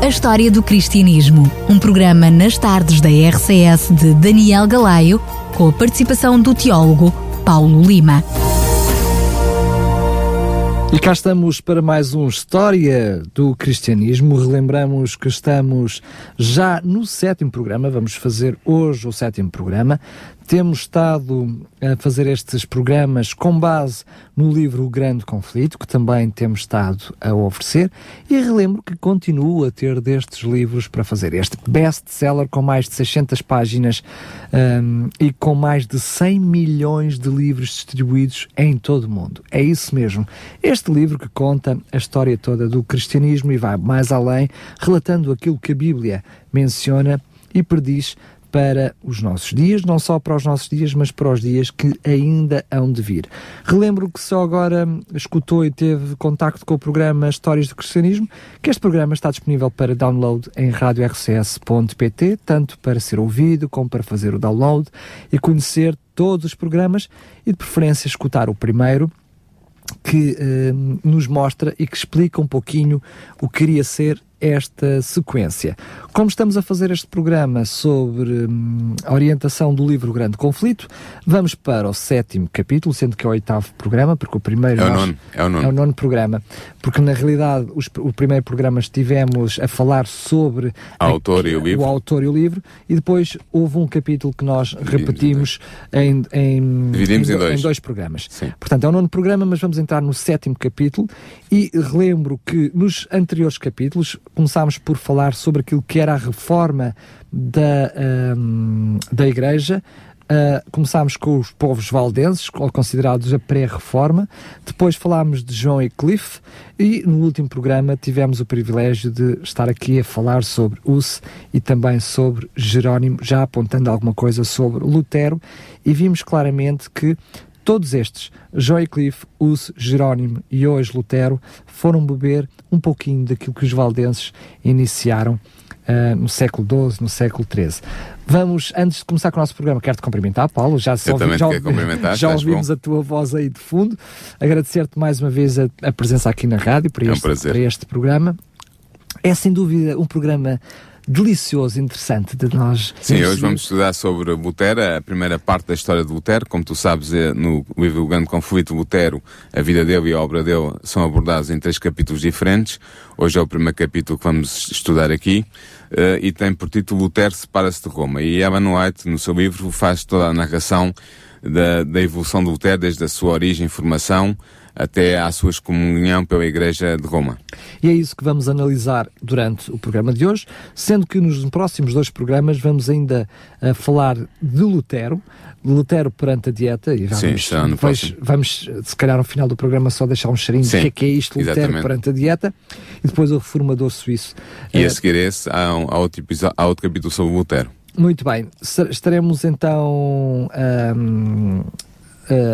A História do Cristianismo, um programa nas tardes da RCS de Daniel Galaio, com a participação do teólogo Paulo Lima. E cá estamos para mais um História do Cristianismo. Relembramos que estamos já no sétimo programa, vamos fazer hoje o sétimo programa. Temos estado a fazer estes programas com base no livro O Grande Conflito, que também temos estado a oferecer, e relembro que continuo a ter destes livros para fazer. Este best-seller com mais de 600 páginas um, e com mais de 100 milhões de livros distribuídos em todo o mundo. É isso mesmo. Este livro que conta a história toda do cristianismo e vai mais além, relatando aquilo que a Bíblia menciona e prediz para os nossos dias, não só para os nossos dias, mas para os dias que ainda hão de vir. Relembro que só agora escutou e teve contacto com o programa Histórias do Cristianismo, que este programa está disponível para download em radiorcs.pt, tanto para ser ouvido como para fazer o download e conhecer todos os programas e de preferência escutar o primeiro que eh, nos mostra e que explica um pouquinho o que queria ser esta sequência. Como estamos a fazer este programa sobre hum, a orientação do livro Grande Conflito, vamos para o sétimo capítulo, sendo que é o oitavo programa, porque o primeiro é o, nono, é o nono. É o nono programa, porque na realidade os, o primeiro programa estivemos a falar sobre a, autor e o, livro. o autor e o livro, e depois houve um capítulo que nós repetimos em, em, Dividimos em, em, dois. em dois programas. Sim. Portanto, é o nono programa, mas vamos entrar no sétimo capítulo e relembro que nos anteriores capítulos começámos por falar sobre aquilo que era a reforma da, um, da Igreja. Uh, começámos com os povos valdenses, considerados a pré-reforma. Depois falámos de João e Cliff. E no último programa tivemos o privilégio de estar aqui a falar sobre Hus e também sobre Jerónimo, já apontando alguma coisa sobre Lutero. E vimos claramente que Todos estes, Joy Cliff, Us, Jerónimo e hoje Lutero, foram beber um pouquinho daquilo que os valdenses iniciaram uh, no século XII, no século XIII. Vamos, antes de começar com o nosso programa, quero-te cumprimentar, Paulo. Já, ouvi, já, já ouvimos bom. a tua voz aí de fundo. Agradecer-te mais uma vez a, a, presença aqui na rádio para, é um este, para este programa. É sem dúvida um programa delicioso, interessante de nós. Sim, hoje vamos estudar sobre Lutero, a primeira parte da história de Lutero. Como tu sabes, é no livro O Grande Conflito, Lutero, a vida dele e a obra dele são abordados em três capítulos diferentes. Hoje é o primeiro capítulo que vamos estudar aqui. Uh, e tem por título Lutero separa-se de Roma. E Evan White, no seu livro, faz toda a narração da, da evolução de Lutero, desde a sua origem, formação, até à sua excomunhão pela Igreja de Roma. E é isso que vamos analisar durante o programa de hoje, sendo que nos próximos dois programas vamos ainda uh, falar de Lutero, Lutero perante a dieta, e vamos, Sim, está no depois, vamos, se calhar no final do programa só deixar um cheirinho Sim, de que é, que é isto, Lutero exatamente. perante a dieta, e depois o reformador suíço. E a seguir esse, há, um, há, outro há outro capítulo sobre Lutero. Muito bem, estaremos então um, uh,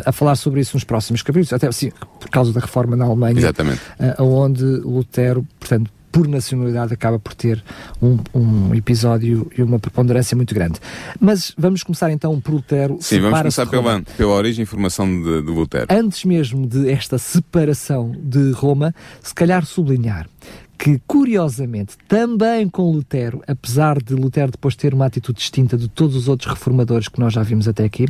a falar sobre isso nos próximos capítulos, até assim, por causa da reforma na Alemanha, Exatamente. uh, onde Lutero, portanto, por nacionalidade, acaba por ter um, um, episódio e uma preponderância muito grande. Mas vamos começar então por Lutero. Sim, vamos começar pela, pela origem e formação de, de Lutero. Antes mesmo de esta separação de Roma, se calhar sublinhar que, curiosamente, também com Lutero, apesar de Lutero depois ter uma atitude distinta de todos os outros reformadores que nós já vimos até aqui,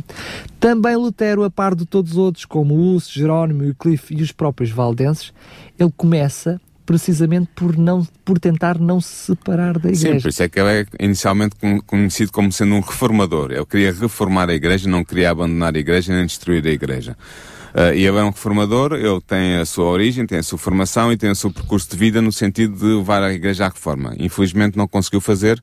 também Lutero, a par de todos os outros, como Hus, Jerónimo, Wycliffe e os próprios valdenses, ele começa precisamente por, não, por tentar não se separar da igreja. Sim, por isso é que ele é inicialmente conhecido como sendo um reformador. Ele queria reformar a igreja, não queria abandonar a igreja nem destruir a igreja. Uh, e ele é um reformador, ele tem a sua origem, tem a sua formação e tem o seu percurso de vida no sentido de levar a igreja à reforma. Infelizmente não conseguiu fazer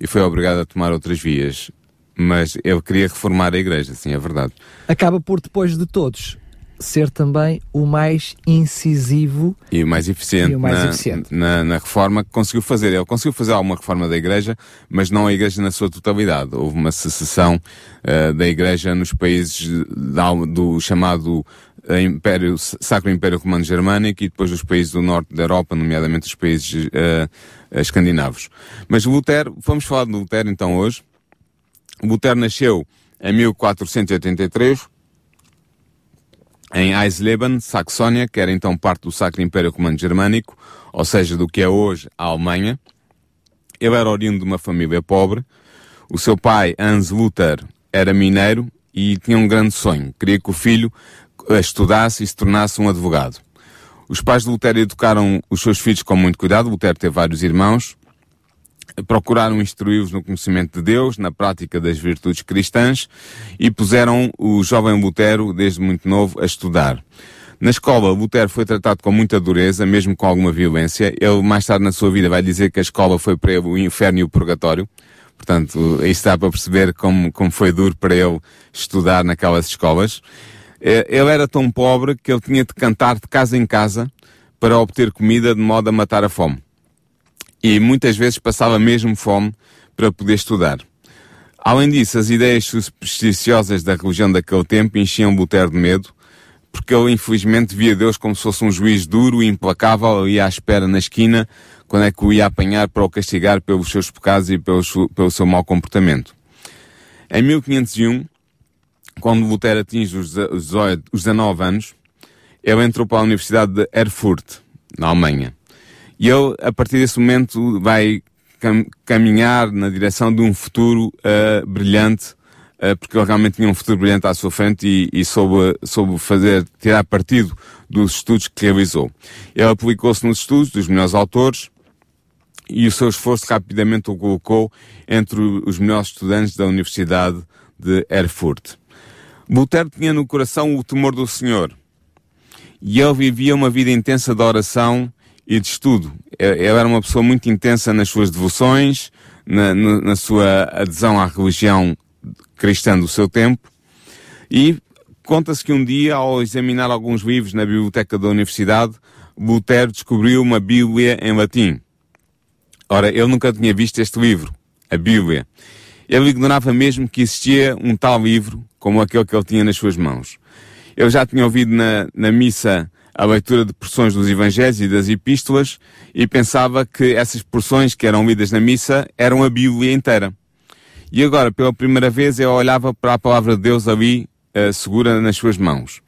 e foi obrigado a tomar outras vias. Mas ele queria reformar a igreja, sim, é verdade. Acaba por, depois de todos, ser também o mais incisivo e o mais eficiente, e o mais na, eficiente. Na, na, reforma que conseguiu fazer. Ele conseguiu fazer alguma reforma da Igreja, mas não a Igreja na sua totalidade. Houve uma secessão uh, da Igreja nos países do, do chamado uh, Império, Sacro Império Romano Germânico e depois dos países do norte da Europa, nomeadamente os países uh, escandinavos. Mas Lutero, vamos falar de Lutero então hoje. Lutero nasceu em 1483 em Eisleben, Saxónia, que era então parte do Sacro Império Romano Germânico, ou seja, do que é hoje a Alemanha. Ele era oriundo de uma família pobre. O seu pai, Hans Luther, era mineiro e tinha um grande sonho. Queria que o filho estudasse e se tornasse um advogado. Os pais de Lutero educaram os seus filhos com muito cuidado. Lutero teve vários irmãos. Procuraram instruí-los no conhecimento de Deus, na prática das virtudes cristãs e puseram o jovem Lutero, desde muito novo, a estudar. Na escola, Lutero foi tratado com muita dureza, mesmo com alguma violência. Ele, mais tarde na sua vida, vai dizer que a escola foi para ele o inferno e o purgatório. Portanto, isso dá para perceber como, como foi duro para ele estudar naquelas escolas. Eh, ele era tão pobre que ele tinha de cantar de casa em casa para obter comida de modo a matar a fome e muitas vezes passava mesmo fome para poder estudar. Além disso, as ideias supersticiosas da religião daquele tempo enchiam Lutero de medo, porque ele infelizmente via Deus como se fosse um juiz duro e implacável e à espera na esquina quando é que o ia apanhar para o castigar pelos seus pecados e pelo, pelo seu mau comportamento. Em 1501, quando Lutero atinge os 19 anos, ele entrou para a Universidade de Erfurt, na Alemanha. E ele, a partir desse momento, vai cam caminhar na direção de um futuro uh, brilhante, uh, porque ele realmente tinha um futuro brilhante à sua frente e, e soube, soube fazer, tirar partido dos estudos que realizou. Ele aplicou-se nos estudos dos melhores autores e o seu esforço rapidamente o colocou entre os melhores estudantes da Universidade de Erfurt. Lutero tinha no coração o temor do Senhor e ele vivia uma vida intensa de oração e de estudo. Ele era uma pessoa muito intensa nas suas devoções, na, na, na sua adesão à religião cristã do seu tempo, e conta-se que um dia, ao examinar alguns livros na biblioteca da universidade, Lutero descobriu uma Bíblia em latim. Ora, ele nunca tinha visto este livro, a Bíblia. Ele ignorava mesmo que existia um tal livro como aquele que ele tinha nas suas mãos. Eu já tinha ouvido na, na missa a leitura de porções dos Evangelhos e das Epístolas e pensava que essas porções que eram lidas na missa eram a Bíblia inteira. E agora, pela primeira vez, eu olhava para a palavra de Deus ali, uh, segura nas suas mãos.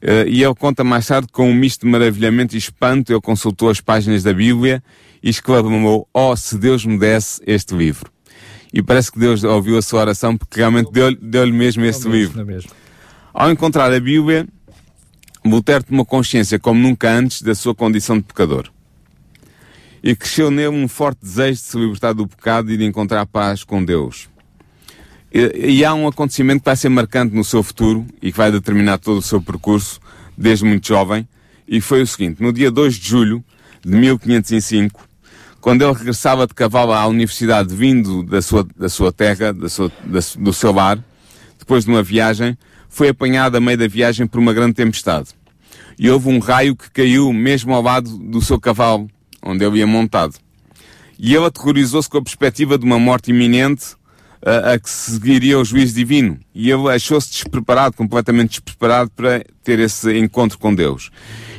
Uh, e ele conta mais tarde com um misto de maravilhamento e espanto, ele consultou as páginas da Bíblia e exclamou, oh, se Deus me desse este livro. E parece que Deus ouviu a sua oração porque realmente deu-lhe deu mesmo este livro. Ao encontrar a Bíblia, Lutero tomou consciência, como nunca antes, da sua condição de pecador. E cresceu nele um forte desejo de se libertar do pecado e de encontrar paz com Deus. E, e há um acontecimento que vai ser marcante no seu futuro e que vai determinar todo o seu percurso, desde muito jovem, e foi o seguinte: no dia 2 de julho de 1505, quando ele regressava de cavalo à universidade vindo da sua, da sua terra, da sua, da, do seu lar, depois de uma viagem, foi apanhado a meio da viagem por uma grande tempestade. E houve um raio que caiu mesmo ao lado do seu cavalo, onde ele ia montado. E ele aterrorizou-se com a perspectiva de uma morte iminente a, a que seguiria o juízo divino. E ele achou-se despreparado, completamente despreparado para ter esse encontro com Deus.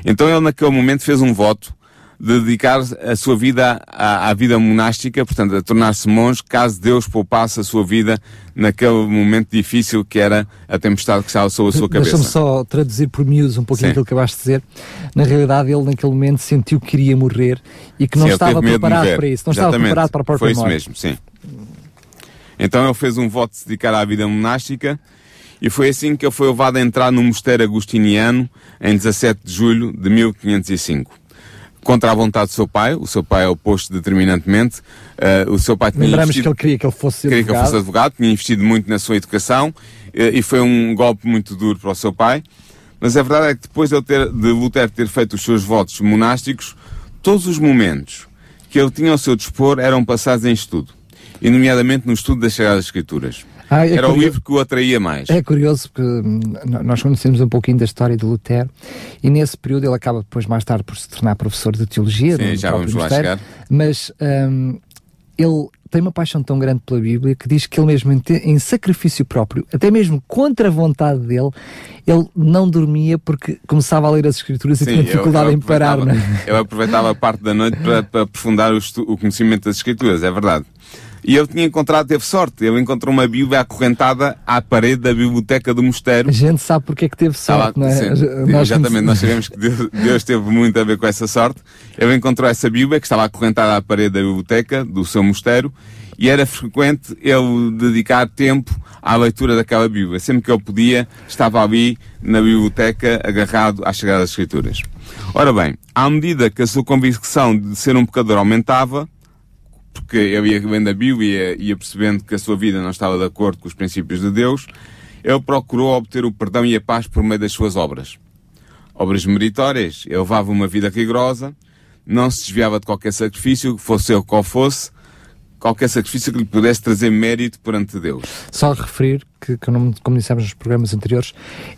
Então ele naquele momento fez um voto dedicar a sua vida à, à vida monástica, portanto, a tornar-se monge, caso Deus poupasse a sua vida naquele momento difícil que era a tempestade que estava sobre a sua cabeça. Deixa-me só traduzir por miúdos um pouquinho aquilo que acabaste de dizer. Na realidade, ele naquele momento sentiu que queria morrer e que não sim, estava preparado para isso, não Exatamente. estava preparado para a própria Foi isso morte. mesmo, sim. Então ele fez um voto de se dedicar à vida monástica e foi assim que ele foi levado a entrar no mosteiro agustiniano em 17 de julho de 1505 contra a vontade do seu pai, o seu pai é oposto determinantemente, uh, o seu pai tinha Lembramos que ele queria que ele fosse queria advogado. que ele fosse advogado, tinha investido muito na sua educação uh, e foi um golpe muito duro para o seu pai, mas a verdade é que depois de, ele ter, de Lutero ter feito os seus votos monásticos, todos os momentos que ele tinha ao seu dispor eram passados em estudo, e nomeadamente no estudo das Sagradas Escrituras. Ah, é Era o livro que o atraía mais. É curioso porque hum, nós conhecemos um pouquinho da história de Lutero e nesse período ele acaba depois mais tarde por se tornar professor de teologia. Sim, já vamos lá chegar. Mas hum, ele tem uma paixão tão grande pela Bíblia que diz que ele mesmo em, sacrifício próprio, até mesmo contra a vontade dele, ele não dormia porque começava a ler as escrituras e Sim, tinha eu- dificuldade eu em parar. é? Eu aproveitava a parte da noite para, para aprofundar o, o conhecimento das escrituras, é verdade. E ele tinha encontrado, teve sorte, ele encontrou uma Bíblia acorrentada à parede da biblioteca do mosteiro. A gente sabe porque é que teve sorte, Estava- não é? sim, Nós exatamente, nós sabemos que Deus, Deus teve muito a ver com essa sorte. Ele encontrou essa Bíblia que estava acorrentada à parede da biblioteca do seu mosteiro e era frequente ele dedicar tempo à leitura daquela Bíblia. Sempre que ele podia, estava ali na biblioteca agarrado às Sagradas Escrituras. Ora bem, à medida que a sua convicção de ser um pecador aumentava, porque ele ia lendo a Bíblia e ia percebendo que a sua vida não estava de acordo com os princípios de Deus, ele procurou obter o perdão e a paz por meio das suas obras. Obras meritórias, ele levava uma vida rigorosa, não se desviava de qualquer sacrifício, fosse ele qual fosse, qualquer sacrifício que lhe pudesse trazer mérito perante Deus. Só referir que, como dissemos nos programas anteriores,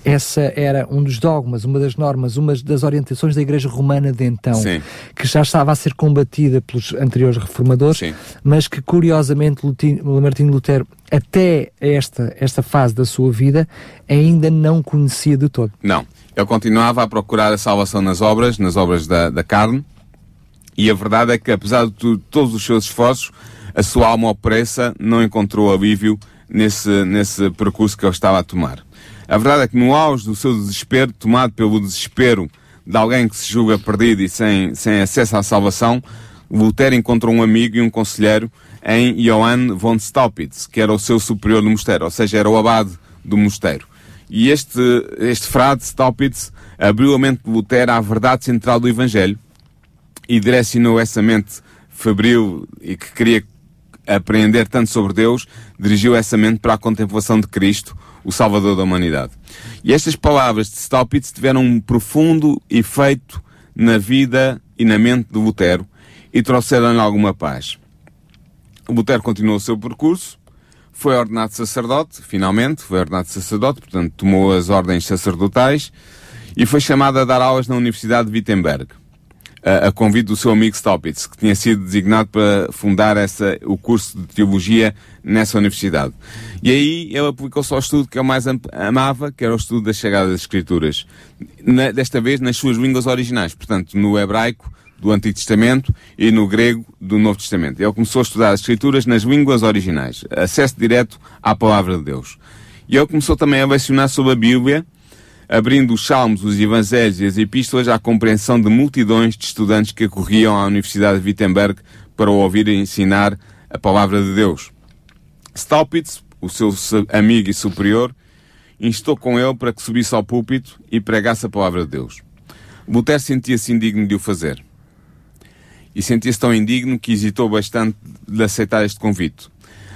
essa era um dos dogmas, uma das normas, uma das orientações da Igreja Romana de então, Sim. que já estava a ser combatida pelos anteriores reformadores, Sim. mas que curiosamente Martinho Lutero, até esta, esta fase da sua vida, ainda não conhecia de todo. Não. Ele continuava a procurar a salvação nas obras, nas obras da, da carne, e a verdade é que, apesar de todos os seus esforços, a sua alma opressa não encontrou alívio nesse, nesse percurso que ele estava a tomar. A verdade é que, no auge do seu desespero, tomado pelo desespero de alguém que se julga perdido e sem, sem acesso à salvação, Lutero encontrou um amigo e um conselheiro em Johann von Staupitz, que era o seu superior no mosteiro, ou seja, era o abade do mosteiro. E este, este frade, Staupitz, abriu a mente de Lutero à verdade central do Evangelho e direcionou essa mente febril e que queria aprender tanto sobre Deus, dirigiu essa mente para a contemplação de Cristo, o Salvador da humanidade. E estas palavras de Staupitz tiveram um profundo efeito na vida e na mente de Lutero e trouxeram-lhe alguma paz. Lutero continuou o seu percurso, foi ordenado sacerdote, finalmente, foi ordenado sacerdote, portanto tomou as ordens sacerdotais e foi chamado a dar aulas na Universidade de Wittenberg, a, convite do seu amigo Staupitz, que tinha sido designado para fundar essa, o curso de teologia nessa universidade. E aí ele aplicou-se ao estudo que ele mais am- amava, que era o estudo das Escrituras. Na- desta vez nas suas línguas originais, portanto no hebraico do Antigo Testamento e no grego do Novo Testamento. Ele começou a estudar as Escrituras nas línguas originais, acesso direto à Palavra de Deus. E ele começou também a lecionar sobre a Bíblia, abrindo os Salmos, os Evangelhos e as Epístolas à compreensão de multidões de estudantes que acorriam à Universidade de Wittenberg para ouvir e ensinar a Palavra de Deus. Staupitz, o seu amigo e superior, instou com ele para que subisse ao púlpito e pregasse a Palavra de Deus. Lutero sentia-se indigno de o fazer e sentia-se tão indigno que hesitou bastante de aceitar este convite.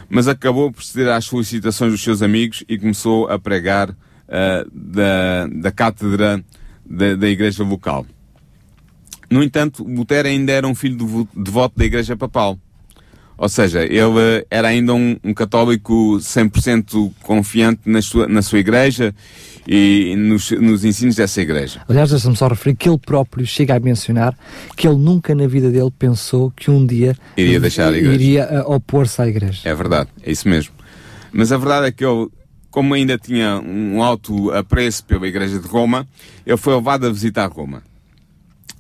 Mas acabou por ceder às solicitações dos seus amigos e começou a pregar ah, da, da cátedra da, da igreja local. No entanto, Lutero ainda era um filho devo- devoto da igreja papal. Ou seja, ele era ainda um, um católico 100% confiante na sua, na sua igreja e nos, nos ensinos dessa igreja. Aliás, deixa-me só referir que ele próprio chega a mencionar que ele nunca na vida dele pensou que um dia Iria deixar a igreja. iria ah, opor-se à igreja. É verdade, é isso mesmo. Mas a verdade é que ele, como ainda tinha um alto apreço pela Igreja de Roma, ele foi levado a visitar Roma.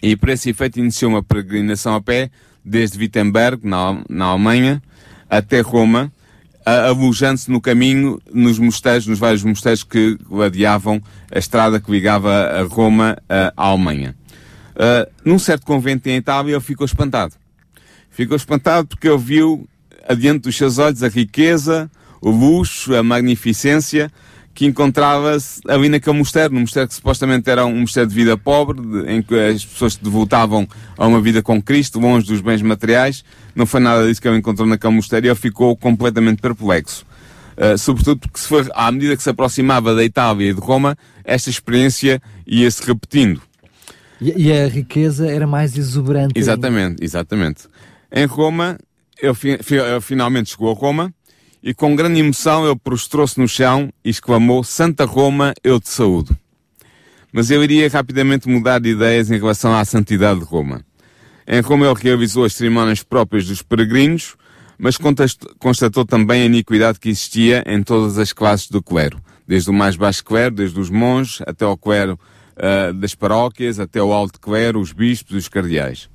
E para esse efeito iniciou uma peregrinação a pé, desde Wittenberg, na, na Alemanha, até Roma, alojando-se no caminho nos mosteiros, nos vários mosteiros que ladeavam a estrada que ligava a Roma à Alemanha. Ah, num certo convento em Itália, ele ficou espantado. Ficou espantado porque ele viu adiante dos seus olhos a riqueza, o luxo, a magnificência que encontrava-se ali naquele mosteiro, num mosteiro que supostamente era um mosteiro de vida pobre, de- em que as pessoas se devotavam a uma vida com Cristo, longe dos bens materiais. Não foi nada disso que ele encontrou naquele mosteiro e ele ficou completamente perplexo. Uh, sobretudo porque se foi, à medida que se aproximava da Itália e de Roma, esta experiência ia-se repetindo. E, e a riqueza era mais exuberante. Exatamente, exatamente. Em Roma, ele, fi- ele finalmente chegou a Roma e com grande emoção ele prostrou-se no chão e exclamou: Santa Roma, eu te saúdo. Mas eu iria rapidamente mudar de ideias em relação à santidade de Roma. Em Roma ele realizou as cerimónias próprias dos peregrinos, mas constatou também a iniquidade que existia em todas as classes do clero, desde o mais baixo clero, desde os monges, até o clero uh, das paróquias, até o alto clero, os bispos e os cardeais.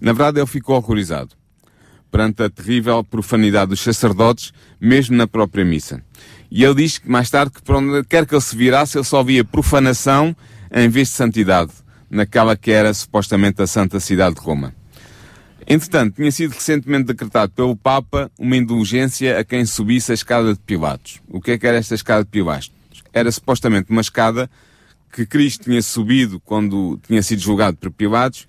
Na verdade, ele ficou horrorizado perante a terrível profanidade dos sacerdotes, mesmo na própria missa. E ele diz que mais tarde que por onde quer que ele se virasse, ele só via profanação em vez de santidade, naquela que era supostamente a santa cidade de Roma. Entretanto, tinha sido recentemente decretado pelo Papa uma indulgência a quem subisse a escada de Pilatos. O que é que era esta escada de Pilatos? Era supostamente uma escada que Cristo tinha subido quando tinha sido julgado por Pilatos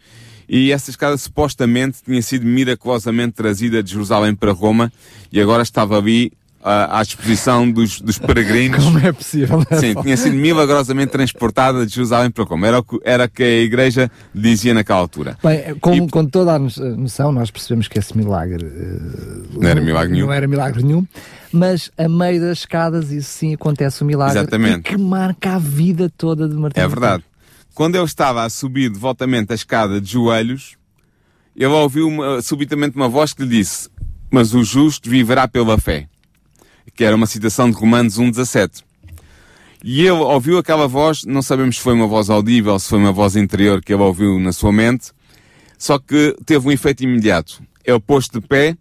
e essa escada supostamente tinha sido miraculosamente trazida de Jerusalém para Roma e agora estava ali à, à disposição dos, dos peregrinos. Como é possível? É Sim, tinha sido milagrosamente transportada de Jerusalém para Roma. Era o que, era que a igreja dizia naquela altura. Bem, com, e, com toda a noção, nós percebemos que esse milagre uh, não era milagre nenhum. Não era milagre nenhum mas a meio das escadas, isso sim acontece o um milagre Exatamente. que marca a vida toda de Martim É verdade. Quando ele estava a subir devotamente a escada de joelhos, ele ouviu uma, subitamente uma voz que lhe disse: Mas o justo viverá pela fé. Que era uma citação de Romanos 1,17. E ele ouviu aquela voz, não sabemos se foi uma voz audível, se foi uma voz interior que ele ouviu na sua mente, só que teve um efeito imediato. Ele pôs de pé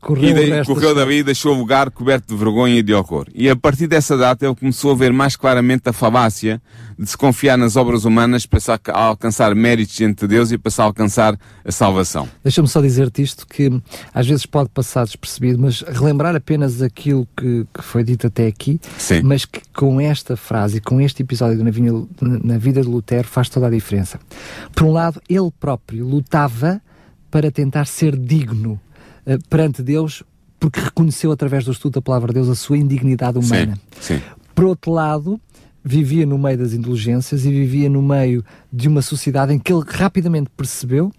correu, e de, correu e deixou o lugar coberto de vergonha e de horror. E a partir dessa data ele começou a ver mais claramente a falácia de se confiar nas obras humanas para alcançar méritos diante de Deus e para se alcançar a salvação. Deixa-me só dizer-te isto que às vezes pode passar despercebido, mas relembrar apenas aquilo que, que foi dito até aqui, Sim. mas que com esta frase com este episódio na, vinha, na vida de Lutero faz toda a diferença. Por um lado, ele próprio lutava para tentar ser digno perante Deus, porque reconheceu através do estudo da palavra de Deus a sua indignidade humana. Sim, sim. Por outro lado, vivia no meio das indulgências e vivia no meio de uma sociedade em que ele rapidamente percebeu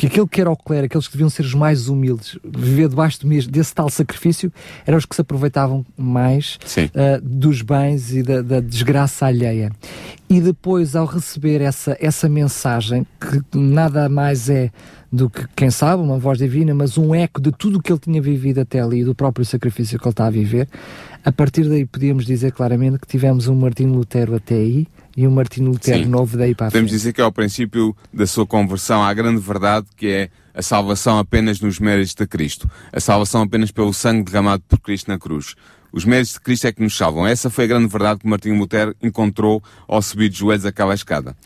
que aquele que era o clero, aqueles que deviam ser os mais humildes, viver debaixo desse tal sacrifício, eram os que se aproveitavam mais uh, dos bens e da, da, desgraça alheia. E depois, ao receber essa, essa mensagem, que nada mais é do que, quem sabe, uma voz divina, mas um eco de tudo o que ele tinha vivido até ali, do próprio sacrifício que ele está a viver. A partir daí podíamos dizer claramente que tivemos um Martinho Lutero até aí e um Martinho Lutero Sim. novo daí para a Podemos dizer que é o princípio da sua conversão à grande verdade, que é a salvação apenas nos méritos de Cristo. A salvação apenas pelo sangue derramado por Cristo na cruz. Os méritos de Cristo é que nos salvam. Essa foi a grande verdade que Martinho Lutero encontrou ao subir de joelhos aquela escada.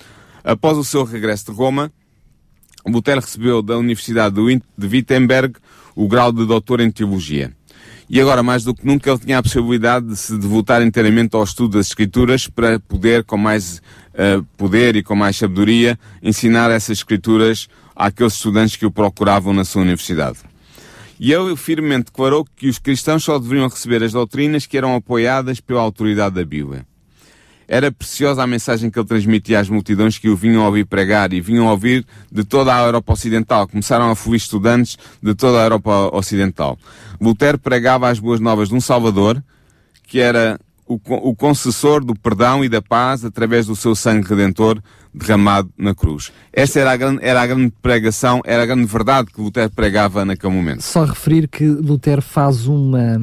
Após o seu regresso de Roma, Lutero recebeu da Universidade de Wittenberg o grau de doutor em teologia. E agora, mais do que nunca, ele tinha a possibilidade de se devotar inteiramente ao estudo das Escrituras para poder, com mais uh, poder e com mais sabedoria, ensinar essas Escrituras àqueles estudantes que o procuravam na sua universidade. E ele firmemente declarou que os cristãos só deveriam receber as doutrinas que eram apoiadas pela autoridade da Bíblia. Era preciosa a mensagem que ele transmitia às multidões que o vinham ouvir pregar e vinham ouvir de toda a Europa Ocidental. Começaram a fluir estudantes de toda a Europa Ocidental. Lutero pregava as boas novas de um Salvador, que era o, o concessor do perdão e da paz através do seu sangue redentor derramado na cruz. Essa era a, grande, era a grande pregação, era a grande verdade que Lutero pregava naquele momento. Só referir que Lutero faz uma,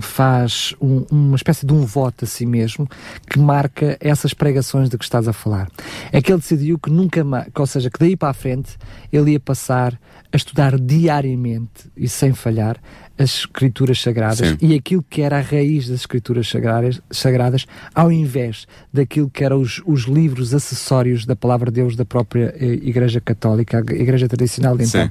faz um, uma espécie de um voto a si mesmo que marca essas pregações de que estás a falar. É que ele decidiu que nunca mais, ou seja, que daí para a frente ele ia passar a estudar diariamente e sem falhar as escrituras sagradas Sim. e aquilo que era a raiz das escrituras sagradas, sagradas ao invés daquilo que eram os, os livros acessórios da palavra de Deus da própria eh, Igreja Católica, a Igreja Tradicional de então. Sim.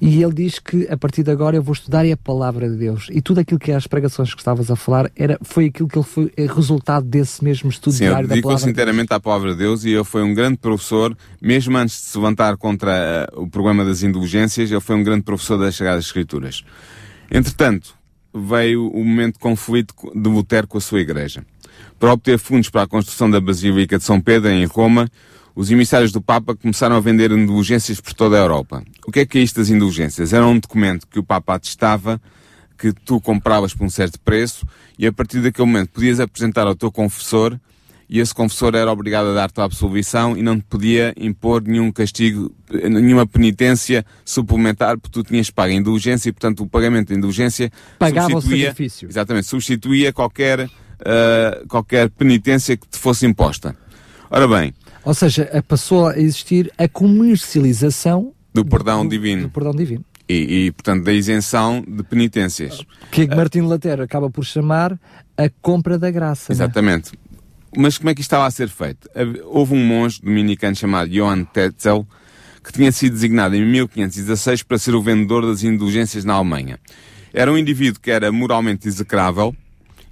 E ele diz que a partir de agora eu vou estudar a palavra de Deus e tudo aquilo que é as pregações que estavas a falar era, foi aquilo que ele foi é resultado desse mesmo estudo Sim, diário da palavra. Sim, inteiramente à palavra de Deus e ele foi um grande professor, mesmo antes de se levantar contra uh, o programa das indulgências, ele foi um grande professor das Sagradas Escrituras. Entretanto, veio o momento de conflito de Lutero com a sua igreja. Para obter fundos para a construção da Basílica de São Pedro, em Roma, os emissários do Papa começaram a vender indulgências por toda a Europa. O que é que é isto das indulgências? Era um documento que o Papa atestava que tu compravas por um certo preço e a partir daquele momento podias apresentar ao teu confessor e esse confessor era obrigado a dar-te a absolvição e não te podia impor nenhum castigo, nenhuma penitência suplementar, porque tu tinhas pago a indulgência e, portanto, o pagamento da indulgência Pagava o sacrifício. Exatamente, substituía qualquer, uh, qualquer penitência que te fosse imposta. Ora bem. Ou seja, passou a existir a comercialização do perdão do, divino. Do perdão divino. E, e, portanto, da isenção de penitências. Que uh, Martim Lutero acaba por chamar a compra da graça. é? Exatamente. Né? Mas como é que isto estava a ser feito? Houve um monge dominicano chamado Johann Tetzel que tinha sido designado em 1516 para ser o vendedor das indulgências na Alemanha. Era um indivíduo que era moralmente execrável,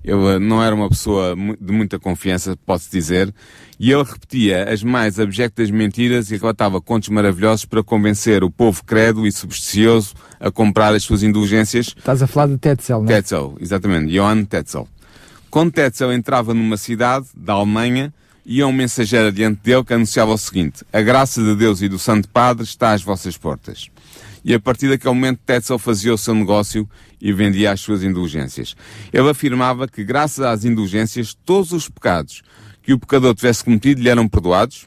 ele não era uma pessoa de muita confiança, posso dizer, e ele repetia as mais abjectas mentiras e relatava contos maravilhosos para convencer o povo credo e supersticioso a comprar as suas indulgências. Estás a falar de Tetzel, não é? Tetzel, exatamente, Johann Tetzel. Quando Tetzel entrava numa cidade da Alemanha, ia um mensageiro adiante dele que anunciava o seguinte: A graça de Deus e do Santo Padre está às vossas portas. E a partir daquele momento, Tetzel fazia o seu negócio e vendia as suas indulgências. Ele afirmava que, graças às indulgências, todos os pecados que o pecador tivesse cometido lhe eram perdoados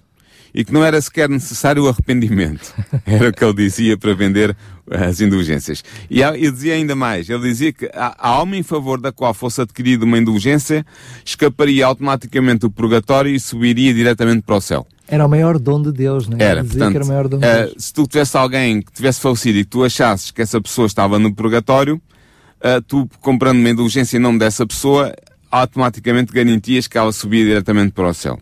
e que não era sequer necessário o arrependimento. Era o que ele dizia para vender as indulgências. E ele dizia ainda mais, ele dizia que a, alma em favor da qual fosse adquirida uma indulgência escaparia automaticamente do purgatório e subiria diretamente para o céu. Era o maior dom de Deus, não é? Era, portanto, era o maior dom de Deus. Uh, se tu tivesse alguém que tivesse falecido e tu achasses que essa pessoa estava no purgatório, uh, tu comprando uma indulgência em nome dessa pessoa, automaticamente garantias que ela subia diretamente para o céu.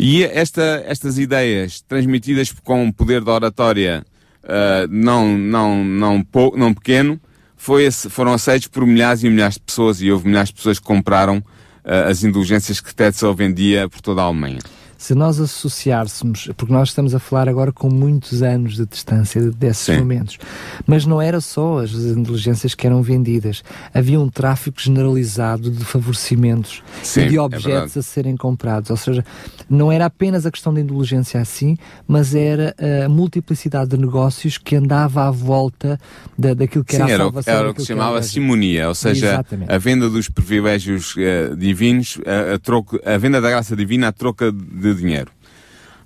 E esta, estas ideias transmitidas com um poder de oratória uh, não, não, não, pou, não pequeno foi, foram aceitos por milhares e milhares de pessoas e houve milhares de pessoas que compraram uh, as indulgências que Tetzel vendia por toda a Alemanha se nós associássemos, porque nós estamos a falar agora com muitos anos de distância desses Sim. momentos, mas não era só as indulgências que eram vendidas, havia um tráfico generalizado de favorecimentos Sim, e de objetos é a serem comprados, ou seja, não era apenas a questão da indulgência assim, mas era a multiplicidade de negócios que andava à volta da, daquilo que Sim, era a era, salvação. Era o que se chamava simonia, ou seja, Exatamente. a venda dos privilégios uh, divinos, a, a, troco, a venda da graça divina a troca de de dinheiro.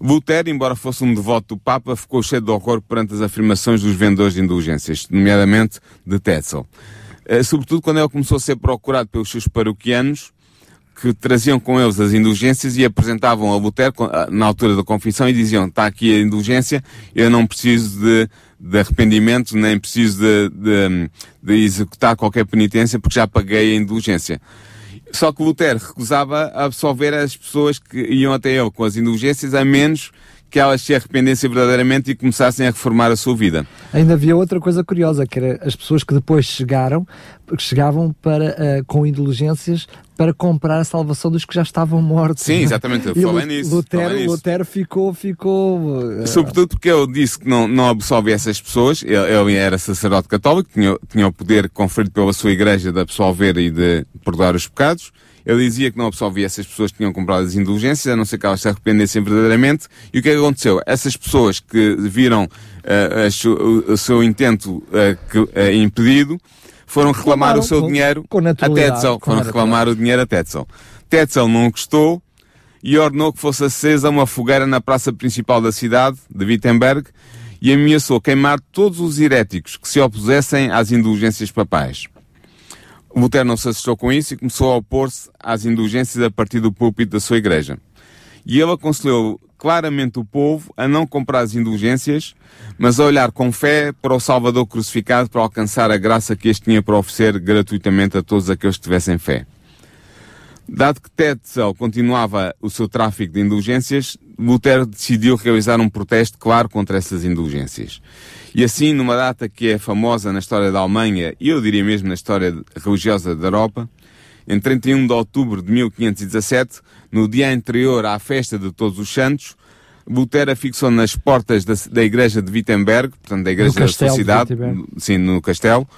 Lutero, embora fosse um devoto do Papa, ficou cheio de horror perante as afirmações dos vendedores de indulgências, nomeadamente de Tetzel. Sobretudo quando ele começou a ser procurado pelos seus paroquianos, que traziam com eles as indulgências e apresentavam a Lutero na altura da confissão e diziam, está aqui a indulgência, eu não preciso de, de arrependimento, nem preciso de, de, de executar qualquer penitência porque já paguei a indulgência. Só que Lutero recusava absolver as pessoas que iam até ele com as indulgências, a menos que elas se arrependessem verdadeiramente e começassem a reformar a sua vida. Ainda havia outra coisa curiosa, que era as pessoas que depois chegaram, chegavam para, uh, com indulgências para comprar a salvação dos que já estavam mortos. Sim, exatamente, eu falei nisso. Lutero, falei. Lutero ficou, ficou... Uh... Sobretudo porque eu disse que não, não absolve essas pessoas, ele, ele era sacerdote católico, tinha, tinha o poder conferido pela sua igreja de absolver e de perdoar os pecados, ele dizia que não absolvia essas pessoas que tinham comprado as indulgências, a não ser que elas se arrependessem verdadeiramente. E o que é aconteceu? Essas pessoas que viram uh, o, o, seu intento uh, que, uh, impedido, foram reclamar o seu com, dinheiro com a Tetzel. Foram reclamar o dinheiro a Tetzel. Tetzel não gostou e ordenou que fosse acesa uma fogueira na praça principal da cidade, de Wittenberg, e ameaçou queimar todos os heréticos que se opusessem às indulgências papais. Lutero não se assustou com isso e começou a opor-se às indulgências a partir do púlpito da sua igreja. E ele aconselhou claramente o povo a não comprar as indulgências, mas a olhar com fé para o Salvador crucificado para alcançar a graça que este tinha para oferecer gratuitamente a todos aqueles que tivessem fé. Dado que Tetzel continuava o seu tráfico de indulgências, Lutero decidiu realizar um protesto claro contra essas indulgências. E assim, numa data que é famosa na história da Alemanha e eu diria mesmo na história religiosa da Europa, em 31 de outubro de 1517, no dia anterior à festa de Todos os Santos, Lutero fixou nas portas da, da igreja de Wittenberg, portanto da igreja da sua cidade, sim, no castelo,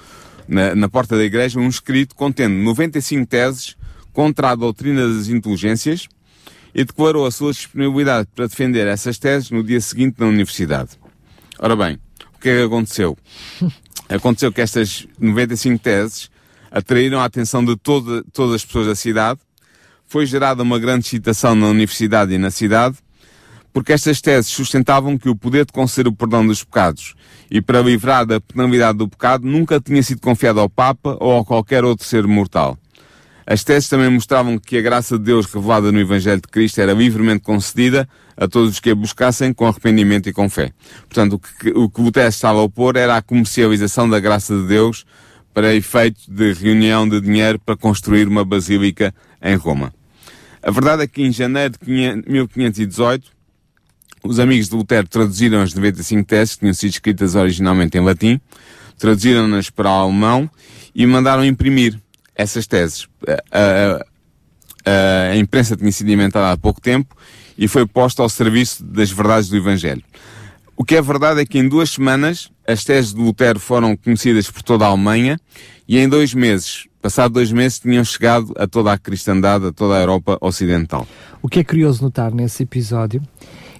na, na porta da igreja, um escrito contendo 95 teses contra a doutrina das indulgências e declarou a sua disponibilidade para defender essas teses no dia seguinte na universidade. Ora bem, o que é que aconteceu? Aconteceu que estas 95 teses atraíram a atenção de toda, todas as pessoas da cidade. Foi gerada uma grande excitação na universidade e na cidade, porque estas teses sustentavam que o poder de conceder o perdão dos pecados e para livrar da penalidade do pecado nunca tinha sido confiado ao Papa ou a qualquer outro ser mortal. As teses também mostravam que a graça de Deus revelada no Evangelho de Cristo era livremente concedida a todos os que a buscassem com arrependimento e com fé. Portanto, o que, o que Lutero estava a opor era a comercialização da graça de Deus para efeito de reunião de dinheiro para construir uma basílica em Roma. A verdade é que em janeiro de 1518, os amigos de Lutero traduziram as 95 teses que tinham sido escritas originalmente em latim, traduziram-nas para o alemão e mandaram imprimir essas teses. A, a, a, imprensa tinha sido inventada há pouco tempo e foi posta ao serviço das verdades do Evangelho. O que é verdade é que em duas semanas as teses de Lutero foram conhecidas por toda a Alemanha e em dois meses, passado dois meses, tinham chegado a toda a cristandade, a toda a Europa Ocidental. O que é curioso notar nesse episódio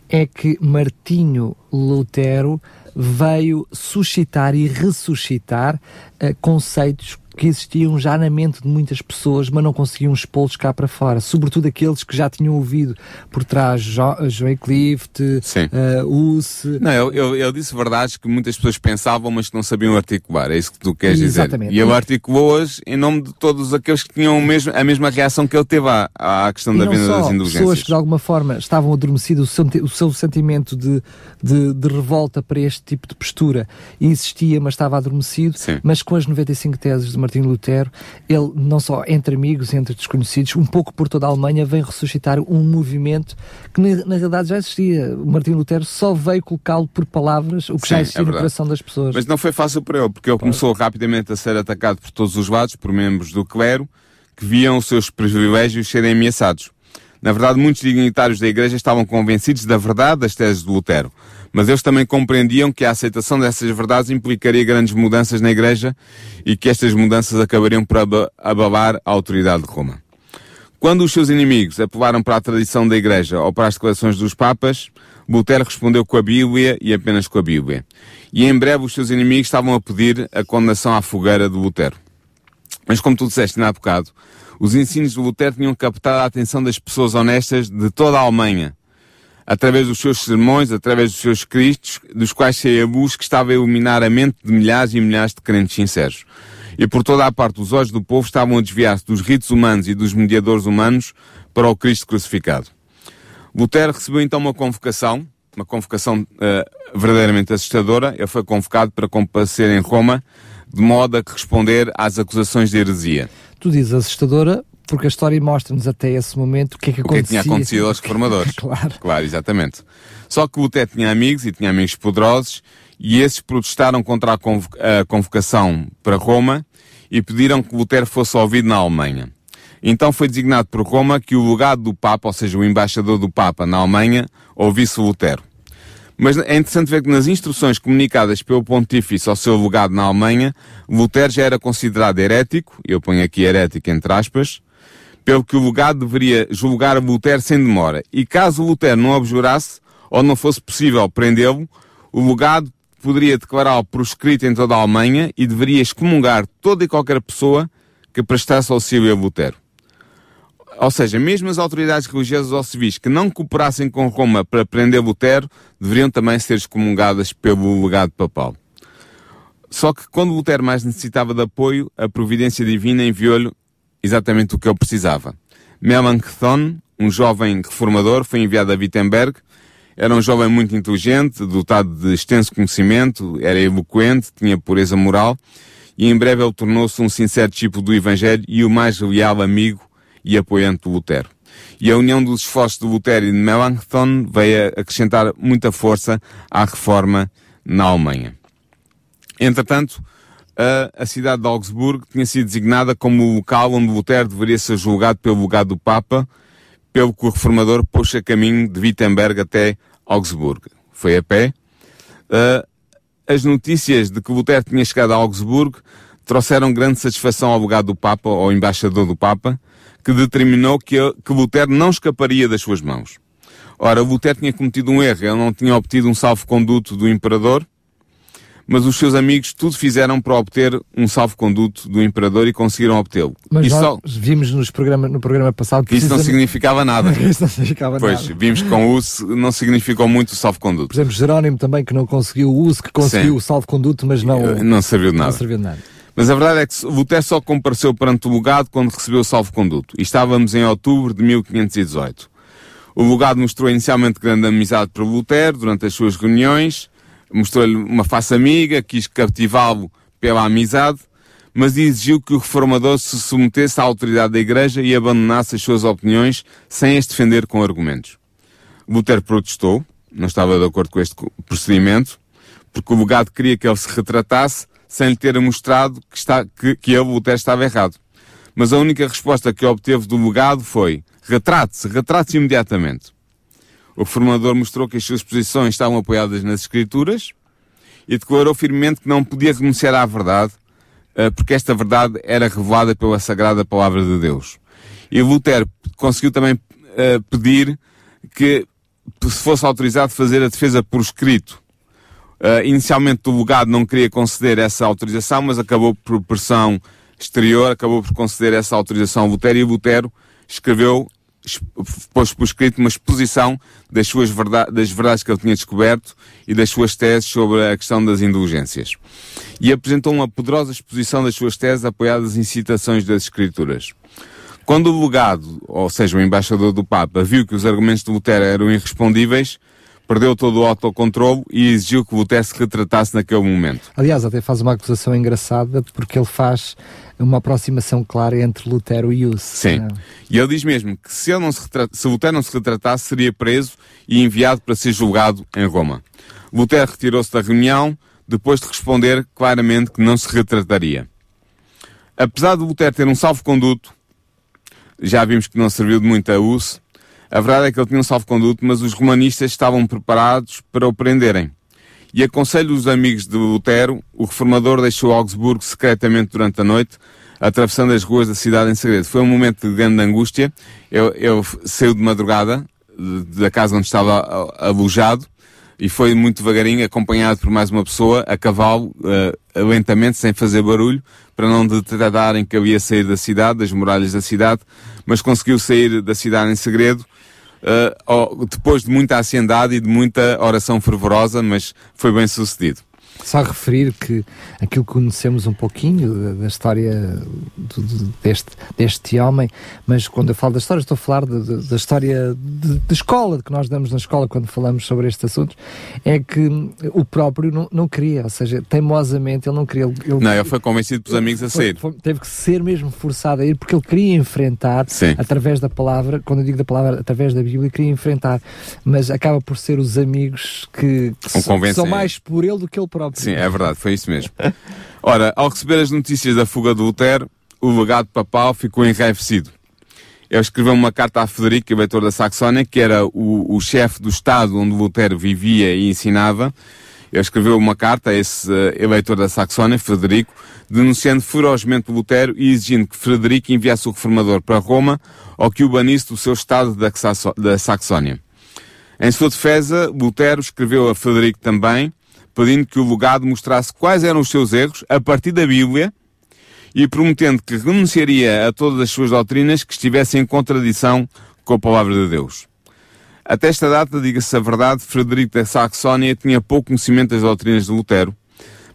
é que Martinho Lutero veio suscitar e ressuscitar uh, conceitos que existiam já na mente de muitas pessoas, mas não conseguiam expô-los cá para fora. Sobretudo aqueles que já tinham ouvido por trás jo Joey Clift, uh, Usse. Não, eu, eu, eu, disse verdades que muitas pessoas pensavam, mas que não sabiam articular. É isso que tu queres Exatamente. dizer. E ele articulou-as em nome de todos aqueles que tinham mesmo, a mesma reação que ele teve à, à questão e da venda das indulgências. pessoas que de alguma forma estavam adormecidas, o seu, o seu sentimento de, de, de, revolta para este tipo de postura existia, mas estava adormecido, Sim. mas com as 95 teses de Martinho Lutero, ele não só entre amigos, entre desconhecidos, um pouco por toda a Alemanha, vem ressuscitar um movimento que na, na realidade já existia. O Martinho Lutero só veio colocá-lo por palavras, o que Sim, já existia é no coração das pessoas. Mas não foi fácil para ele, porque ele começou rapidamente a ser atacado por todos os lados, por membros do clero, que viam os seus privilégios serem ameaçados. Na verdade, muitos dignitários da Igreja estavam convencidos da verdade das teses de Lutero, mas eles também compreendiam que a aceitação dessas verdades implicaria grandes mudanças na Igreja e que estas mudanças acabariam por abalar a autoridade de Roma. Quando os seus inimigos apelaram para a tradição da Igreja ou para as declarações dos Papas, Lutero respondeu com a Bíblia e apenas com a Bíblia. E em breve os seus inimigos estavam a pedir a condenação à fogueira de Lutero. Mas como tu disseste há bocado, os ensinos de Lutero tinham captado a atenção das pessoas honestas de toda a Alemanha, através dos seus sermões, através dos seus cristos, dos quais se a luz que estava a iluminar a mente de milhares e milhares de crentes sinceros. E por toda a parte os olhos do povo estavam a desviar-se dos ritos humanos e dos mediadores humanos para o Cristo crucificado. Lutero recebeu então uma convocação, uma convocação uh, verdadeiramente assustadora. Ele foi convocado para comparecer em Roma, de modo a responder às acusações de heresia. Tu dizes assustadora porque a história mostra-nos até esse momento o que é que acontecia. O que, é que tinha acontecido aos reformadores. claro. Claro, exatamente. Só que Lutero tinha amigos e tinha amigos poderosos e esses protestaram contra a convocação para Roma e pediram que Lutero fosse ouvido na Alemanha. Então foi designado por Roma que o legado do Papa, ou seja, o embaixador do Papa na Alemanha, ouvisse Lutero. Mas é interessante ver que nas instruções comunicadas pelo pontífice ao seu legado na Alemanha, Lutero já era considerado herético, eu ponho aqui herético entre aspas, pelo que o legado deveria julgar Lutero sem demora. E caso Lutero não abjurasse, ou não fosse possível prendê-lo, o legado poderia declará-lo proscrito em toda a Alemanha e deveria excomungar toda e qualquer pessoa que prestasse auxílio a Lutero. Ou seja, mesmo as autoridades religiosas ou civis que não cooperassem com Roma para prender Lutero deveriam também ser excomungadas pelo legado papal. Só que quando Lutero mais necessitava de apoio, a providência divina enviou-lhe exatamente o que ele precisava. Melanchthon, um jovem reformador, foi enviado a Wittenberg. Era um jovem muito inteligente, dotado de extenso conhecimento, era eloquente, tinha pureza moral, e em breve ele tornou-se um sincero tipo do Evangelho e o mais leal amigo e apoiante de Lutero. E a união dos esforços de Lutero e de Melanchthon veio acrescentar muita força à reforma na Alemanha. Entretanto, a, cidade de Augsburgo tinha sido designada como o local onde Lutero deveria ser julgado pelo legado do Papa, pelo que o reformador pôs a caminho de Wittenberg até Augsburgo. Foi a pé. As notícias de que Lutero tinha chegado a Augsburgo trouxeram grande satisfação ao legado do Papa, ao embaixador do Papa, que determinou que, que Lutero não escaparia das suas mãos. Ora, Lutero tinha cometido um erro, ele não tinha obtido um salvo-conduto do imperador, mas os seus amigos tudo fizeram para obter um salvo-conduto do imperador e conseguiram obtê-lo. Mas Isso nós só- vimos nos programa, no programa passado que isso não significava nada. isso não significava Pois, nada. vimos que com o uso não significou muito o salvo-conduto. Por exemplo, Jerónimo também, que não conseguiu o uso, que conseguiu Sim. o salvo-conduto, mas não, Eh, Não serviu de não nada. serviu de nada. Mas a verdade é que Lutero só compareceu perante o legado quando recebeu o salvo-conduto. E estávamos em outubro de 1518. O legado mostrou inicialmente grande amizade para Lutero durante as suas reuniões, mostrou-lhe uma face amiga, quis cativá-lo pela amizade, mas exigiu que o reformador se submetesse à autoridade da Igreja e abandonasse as suas opiniões sem as defender com argumentos. Lutero protestou, não estava de acordo com este procedimento, porque o legado queria que ele se retratasse sem lhe ter mostrado que, está, que, que ele, Lutero, estava errado. Mas a única resposta que obteve do legado foi retrate-se, retrate-se imediatamente. O reformador mostrou que as suas posições estavam apoiadas nas Escrituras e declarou firmemente que não podia renunciar à verdade, eh, porque esta verdade era revelada pela sagrada palavra de Deus. E Lutero conseguiu também eh, pedir que se fosse autorizado fazer a defesa por escrito. Uh, inicialmente o legado não queria conceder essa autorização, mas acabou por pressão exterior, acabou por conceder essa autorização a Lutero e Lutero escreveu, es- pôs por escrito uma exposição das suas verda das verdades que ele tinha descoberto e das suas teses sobre a questão das indulgências. E apresentou uma poderosa exposição das suas teses apoiadas em citações das Escrituras. Quando o legado, ou seja, o embaixador do Papa, viu que os argumentos de Lutero eram irrespondíveis, perdeu todo o autocontrole e exigiu que Lutero se retratasse naquele momento. Aliás, até faz uma acusação engraçada porque ele faz uma aproximação clara entre Lutero e Hus. Sim. Não. E ele diz mesmo que se, ele não se, se Lutero não se retratasse, seria preso e enviado para ser julgado em Roma. Lutero retirou-se da reunião depois de responder claramente que não se retrataria. Apesar de Lutero ter um salvo-conduto, já vimos que não serviu de muito a uso, a verdade é que ele tinha um salvo-conduto, mas os romanistas estavam preparados para o prenderem. E aconselho os amigos de Lutero, o reformador deixou Augsburgo secretamente durante a noite, atravessando as ruas da cidade em segredo. Foi um momento de grande angústia. Eu, eu saiu de madrugada da casa onde estava alojado e foi muito devagarinho, acompanhado por mais uma pessoa, a cavalo, eh, lentamente, sem fazer barulho, para não detectarem que havia sair da cidade, das muralhas da cidade, mas conseguiu sair da cidade em segredo, depois de muita ansiedade e de muita oração fervorosa, mas foi bem sucedido. Só referir que aquilo que conhecemos um pouquinho da, história do- deste, deste homem, mas quando eu falo da história, estou a falar de- de- da história de, de escola, que nós damos na escola quando falamos sobre estes assuntos, é que o próprio não, não queria, ou seja, teimosamente ele não queria. Ele, Não, ele foi convencido pelos amigos a sair. foi- teve que ser mesmo forçado a ir porque ele queria enfrentar Sim. através da palavra, quando eu digo da palavra, através da Bíblia, queria enfrentar, mas acaba por ser os amigos que, que são- que são mais por ele do que ele próprio. Sim, é verdade, foi isso mesmo. Ora, ao receber as notícias da fuga de Lutero, o legado papal ficou enraivecido. Ele escreveu uma carta a Frederico, eleitor da Saxónia, que era o, o chefe do Estado onde Lutero vivia e ensinava. Ele escreveu uma carta a esse eh, eleitor da Saxónia, Frederico, denunciando ferozmente Lutero e exigindo que Frederico enviasse o reformador para Roma ou que o banisse do seu Estado da, da Saxónia. Em sua defesa, Lutero escreveu a Frederico também, pedindo que o legado mostrasse quais eram os seus erros a partir da Bíblia e prometendo que renunciaria a todas as suas doutrinas que estivessem em contradição com a palavra de Deus. Até esta data, diga-se a verdade, Frederico da Saxónia tinha pouco conhecimento das doutrinas de Lutero,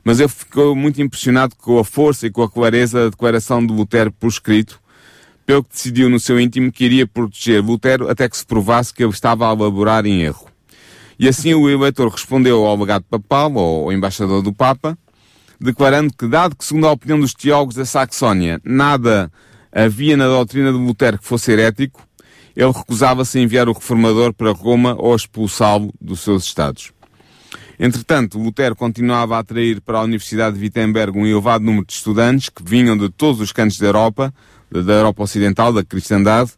mas ele ficou muito impressionado com a força e com a clareza da declaração de Lutero por escrito, pelo que decidiu no seu íntimo que iria proteger Lutero até que se provasse que ele estava a elaborar em erro. E assim o eleitor respondeu ao legado papal, ou embaixador do Papa, declarando que, dado que, segundo a opinião dos teólogos da Saxónia, nada havia na doutrina de Lutero que fosse herético, ele recusava-se a enviar o reformador para Roma ou expulsá-lo dos seus estados. Entretanto, Lutero continuava a atrair para a Universidade de Wittenberg um elevado número de estudantes que vinham de todos os cantos da Europa, da Europa Ocidental, da cristandade.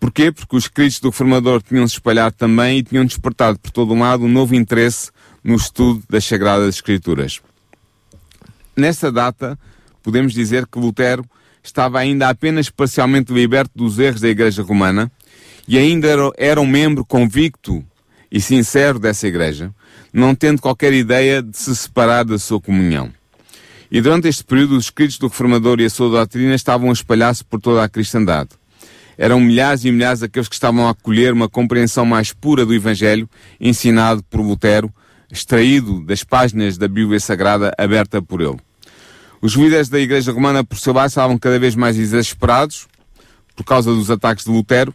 Porquê? Porque os escritos do reformador tinham se espalhado também e tinham despertado por todo o lado um novo interesse no estudo das Sagradas Escrituras. Nesta data, podemos dizer que Lutero estava ainda apenas parcialmente liberto dos erros da Igreja Romana e ainda era um membro convicto e sincero dessa igreja, não tendo qualquer ideia de se separar da sua comunhão. E durante este período, os escritos do Reformador e a sua doutrina estavam a espalhar-se por toda a cristandade. Eram milhares e milhares aqueles que estavam a acolher uma compreensão mais pura do Evangelho, ensinado por Lutero, extraído das páginas da Bíblia Sagrada aberta por ele. Os líderes da Igreja Romana, por seu lado, estavam cada vez mais exasperados por causa dos ataques de Lutero,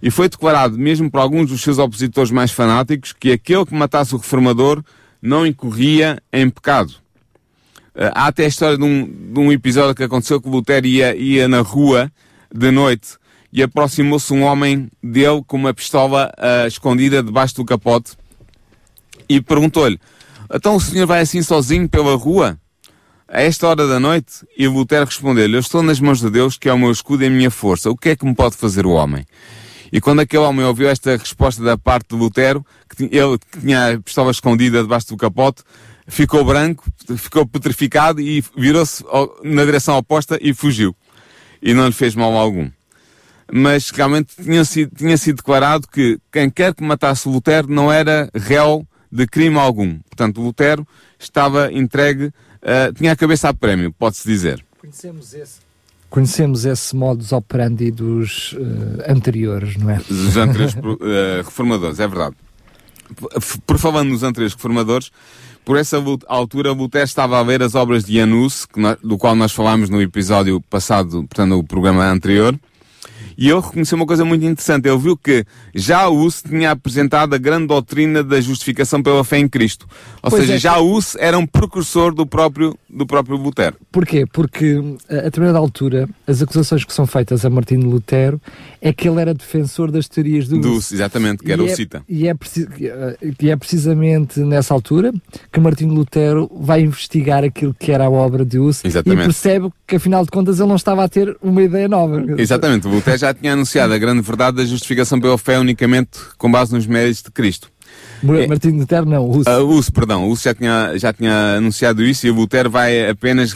e foi declarado, mesmo por alguns dos seus opositores mais fanáticos, que aquele que matasse o reformador não incorria em pecado. Uh, há até a história de um, de um, episódio que aconteceu que Lutero ia, ia na rua de noite e aproximou-se um homem dele com uma pistola uh, escondida debaixo do capote e perguntou-lhe: Então o senhor vai assim sozinho pela rua? A esta hora da noite? E Lutero respondeu-lhe: Eu estou nas mãos de Deus, que é o meu escudo e a minha força. O que é que me pode fazer o homem? E quando aquele homem ouviu esta resposta da parte de Lutero, que ele que tinha a pistola escondida debaixo do capote, ficou branco, ficou petrificado e virou-se na direção oposta e fugiu. E não lhe fez mal algum. Mas realmente tinha sido, tinha sido declarado que quem quer que matasse Lutero não era réu de crime algum. Portanto, Lutero estava entregue, uh, tinha a cabeça a prémio, pode-se dizer. Conhecemos esse conhecemos esse modus operandi dos uh, anteriores, não é? Dos anteriores uh, reformadores, é verdade. Por falando nos anteriores reformadores, por essa altura Lutero estava a ler as obras de Janus, do qual nós falámos no episódio passado, portanto no programa anterior, e ele reconheceu uma coisa muito interessante. Ele viu que já Hus tinha apresentado a grande doutrina da justificação pela fé em Cristo. Ou pois seja, é. já Hus era um precursor do próprio, do próprio Lutero. Porquê? Porque a determinada altura, as acusações que são feitas a Martinho Lutero é que ele era defensor das teorias do Hus. exatamente, que era e o é, cita. E é, e é precisamente nessa altura que Martinho Lutero vai investigar aquilo que era a obra de Hus exatamente. e percebe que, afinal de contas, ele não estava a ter uma ideia nova. Exatamente, Lutero já já tinha anunciado a grande verdade da justificação pela fé unicamente com base nos méritos de Cristo. É. Martinho Lutero não, Uso. Uh, Uso, perdão, Uso já tinha, já tinha anunciado isso e o Lutero vai apenas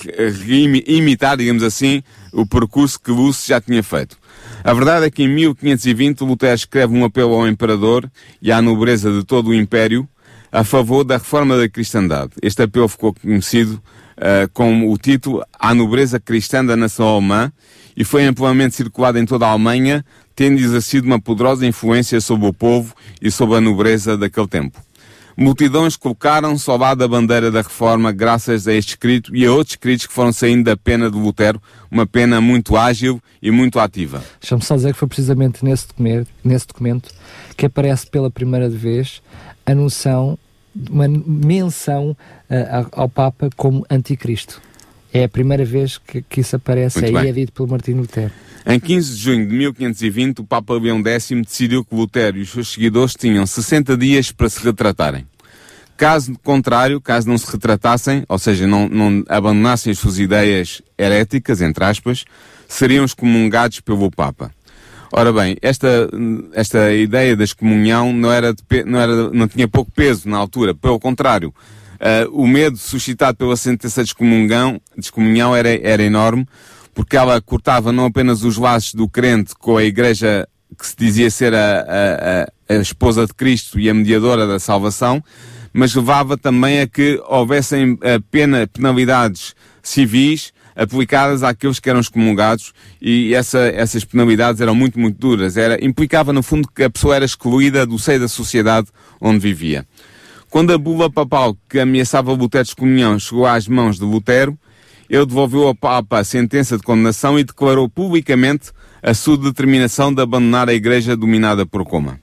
imitar, digamos assim, o percurso que Uso já tinha feito. A verdade é que em 1520 Lutero escreve um apelo ao imperador e à nobreza de todo o império a favor da reforma da cristandade. Este apelo ficou conhecido uh, com o título A Nobreza Cristã da Nação Alemã e foi amplamente circulado em toda a Alemanha, tendo exercido uma poderosa influência sobre o povo e sobre a nobreza daquele tempo. Multidões colocaram-se ao lado da bandeira da reforma graças a este escrito e a outros escritos que foram saindo da pena de Lutero, uma pena muito ágil e muito ativa. Deixa-me só dizer que foi precisamente nesse documento, nesse documento que aparece pela primeira vez a noção, uma menção uh, ao Papa como anticristo. É a primeira vez que, que isso aparece Muito aí, bem. é dito pelo Martinho Lutero. Em 15 de junho de 1520, o Papa Leão X decidiu que Lutero e os seus seguidores tinham 60 dias para se retratarem. Caso contrário, caso não se retratassem, ou seja, não, não abandonassem as suas ideias heréticas, entre aspas, seriam excomungados pelo Papa. Ora bem, esta, esta ideia da excomunhão não, era de, não, era, não tinha pouco peso na altura, pelo contrário, Uh, o medo suscitado pela sentença de excomunhão era, era enorme, porque ela cortava não apenas os laços do crente com a igreja que se dizia ser a, a, a esposa de Cristo e a mediadora da salvação, mas levava também a que houvessem eh, pena, penalidades civis aplicadas àqueles que eram excomungados e essa, essas penalidades eram muito, muito duras. Era, implicava, no fundo, que a pessoa era excluída do seio da sociedade onde vivia. Quando a bula papal que ameaçava Lutero de excomunhão chegou às mãos de Lutero, ele devolveu ao Papa a sentença de condenação e declarou publicamente a sua determinação de abandonar a igreja dominada por Roma.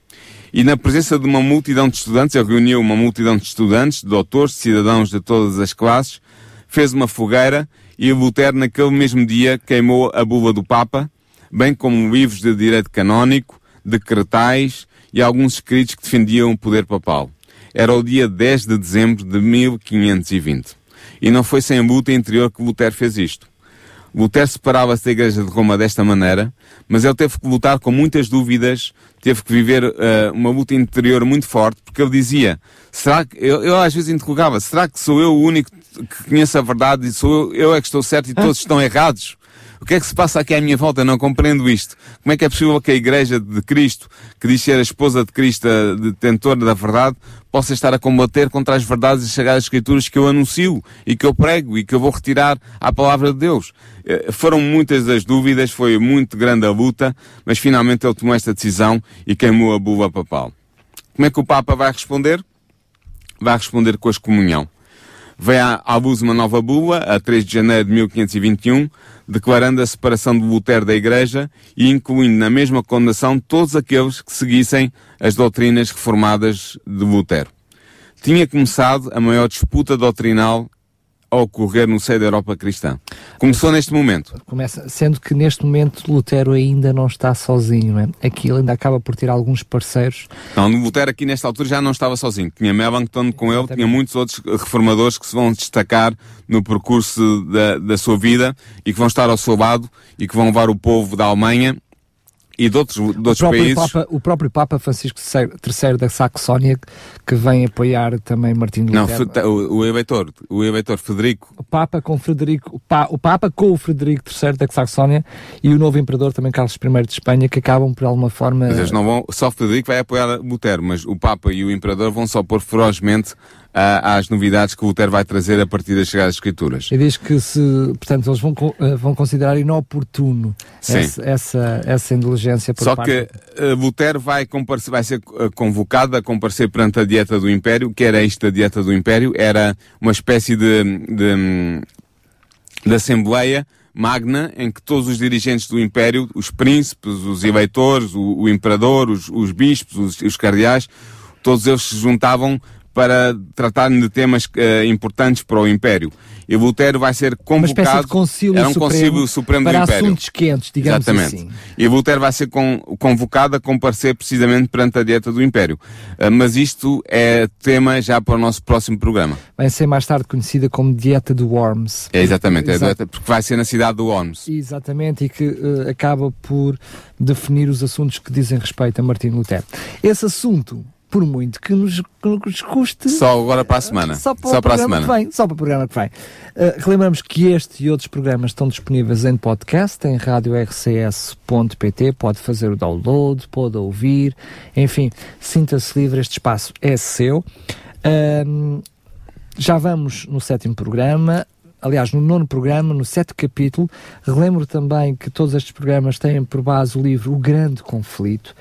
E na presença de uma multidão de estudantes, ele reuniu uma multidão de estudantes, de doutores, de cidadãos de todas as classes, fez uma fogueira e Lutero naquele mesmo dia queimou a bula do Papa, bem como livros de direito canónico, decretais e alguns escritos que defendiam o poder papal era o dia 10 de dezembro de 1520. E não foi sem luta interior que Lutero fez isto. Lutero separava-se da Igreja de Roma desta maneira, mas ele teve que lutar com muitas dúvidas, teve que viver uh, uma luta interior muito forte, porque ele dizia, será que, eu, eu às vezes interrogava, será que sou eu o único que conheço a verdade e sou eu, eu é que estou certo e todos estão errados? O que é que se passa aqui à minha volta? Eu não compreendo isto. Como é que é possível que a Igreja de Cristo, que diz ser a esposa de Cristo, detentora da verdade, possa estar a combater contra as verdades e sagradas escrituras que eu anuncio e que eu prego e que eu vou retirar à palavra de Deus? Eh, foram muitas as dúvidas, foi muito grande a luta, mas finalmente ele tomou esta decisão e queimou a bula papal. Como é que o Papa vai responder? Vai responder com a excomunhão veio à, luz uma nova bula, a 3 de janeiro de 1521, declarando a separação de Lutero da Igreja e incluindo na mesma condenação todos aqueles que seguissem as doutrinas reformadas de Lutero. Tinha começado a maior disputa doutrinal a ocorrer no seio da Europa cristã. Começou neste momento. Começa, sendo que neste momento Lutero ainda não está sozinho, não é? Aqui ele ainda acaba por ter alguns parceiros. Não, Lutero aqui nesta altura já não estava sozinho. Tinha Melanchthon com ele, tinha muitos outros reformadores que se vão destacar no percurso da, da sua vida e que vão estar ao seu lado e que vão levar o povo da Alemanha e de outros, de outros o países. Papa, o próprio Papa Francisco III da Saxónia, que vem apoiar também Martim Lutero. Não, o, o eleitor, o eleitor Federico. O Papa com Frederico, o, pa, o Papa com o Frederico III da Saxónia e o novo Imperador também Carlos I de Espanha, que acabam por alguma forma. Mas eles não vão, só Frederico vai apoiar Lutero, mas o Papa e o Imperador vão só pôr ferozmente às novidades que o Lutero vai trazer a partir das chegadas escrituras. E diz que se, portanto, eles vão, eh, vão considerar inoportuno essa, essa, essa, indulgência por Só parte... que uh, Lutero vai, vai ser eh, convocado a comparecer perante a dieta do Império, que era esta dieta do Império, era uma espécie de, de, de assembleia magna em que todos os dirigentes do Império, os príncipes, os eleitores, o, o imperador, os, os bispos, os, os cardeais, todos eles se juntavam para tratar de temas uh, importantes para o Império. E Lutero vai ser convocado. de concílio era um supremo concílio supremo para do Império. assuntos quentes, digamos Exatamente. assim. E Lutero vai ser con convocado a comparecer precisamente perante a dieta do Império. Uh, mas isto é tema já para o nosso próximo programa. Vai ser mais tarde conhecida como Dieta do Worms. É exatamente, é dieta, porque vai ser na cidade do Worms. Exatamente, e que uh, acaba por definir os assuntos que dizem respeito a Martim Lutero. Esse assunto por muito que nos, que nos custe. Só agora para a semana. Só para, só para a semana. que vem. Só para o programa que vem. Uh, relembramos que este e outros programas estão disponíveis em podcast, em radiorcs.pt. Pode fazer o download, pode ouvir. Enfim, sinta-se livre, este espaço é seu. Uh, já vamos no sétimo programa aliás, no nono programa, no sétimo capítulo. Relembro também que todos estes programas têm por base o livro O Grande Conflito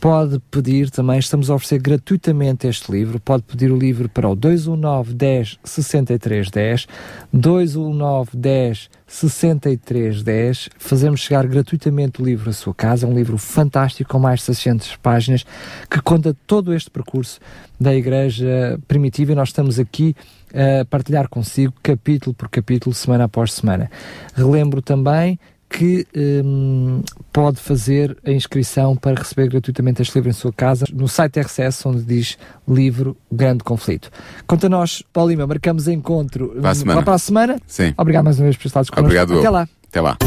pode pedir também, estamos a oferecer gratuitamente este livro, pode pedir o livro para o 219 10 63 10, 219 10 63 10, fazemos chegar gratuitamente o livro à sua casa, um livro fantástico com mais de 600 páginas, que conta todo este percurso da Igreja Primitiva e nós estamos aqui a partilhar consigo capítulo por capítulo, semana após semana. Relembro também que um, pode fazer a inscrição para receber gratuitamente este livro em sua casa no site RCS, onde diz Livro Grande Conflito. Quanto a nós, Paulo Lima, marcamos encontro para a semana. Para a semana. Sim. Obrigado mais uma vez por estar connosco. Obrigado. Até lá. Até lá.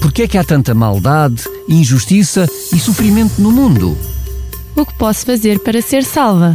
Porquê é que há tanta maldade, injustiça e sofrimento no mundo? O que posso fazer para ser salva?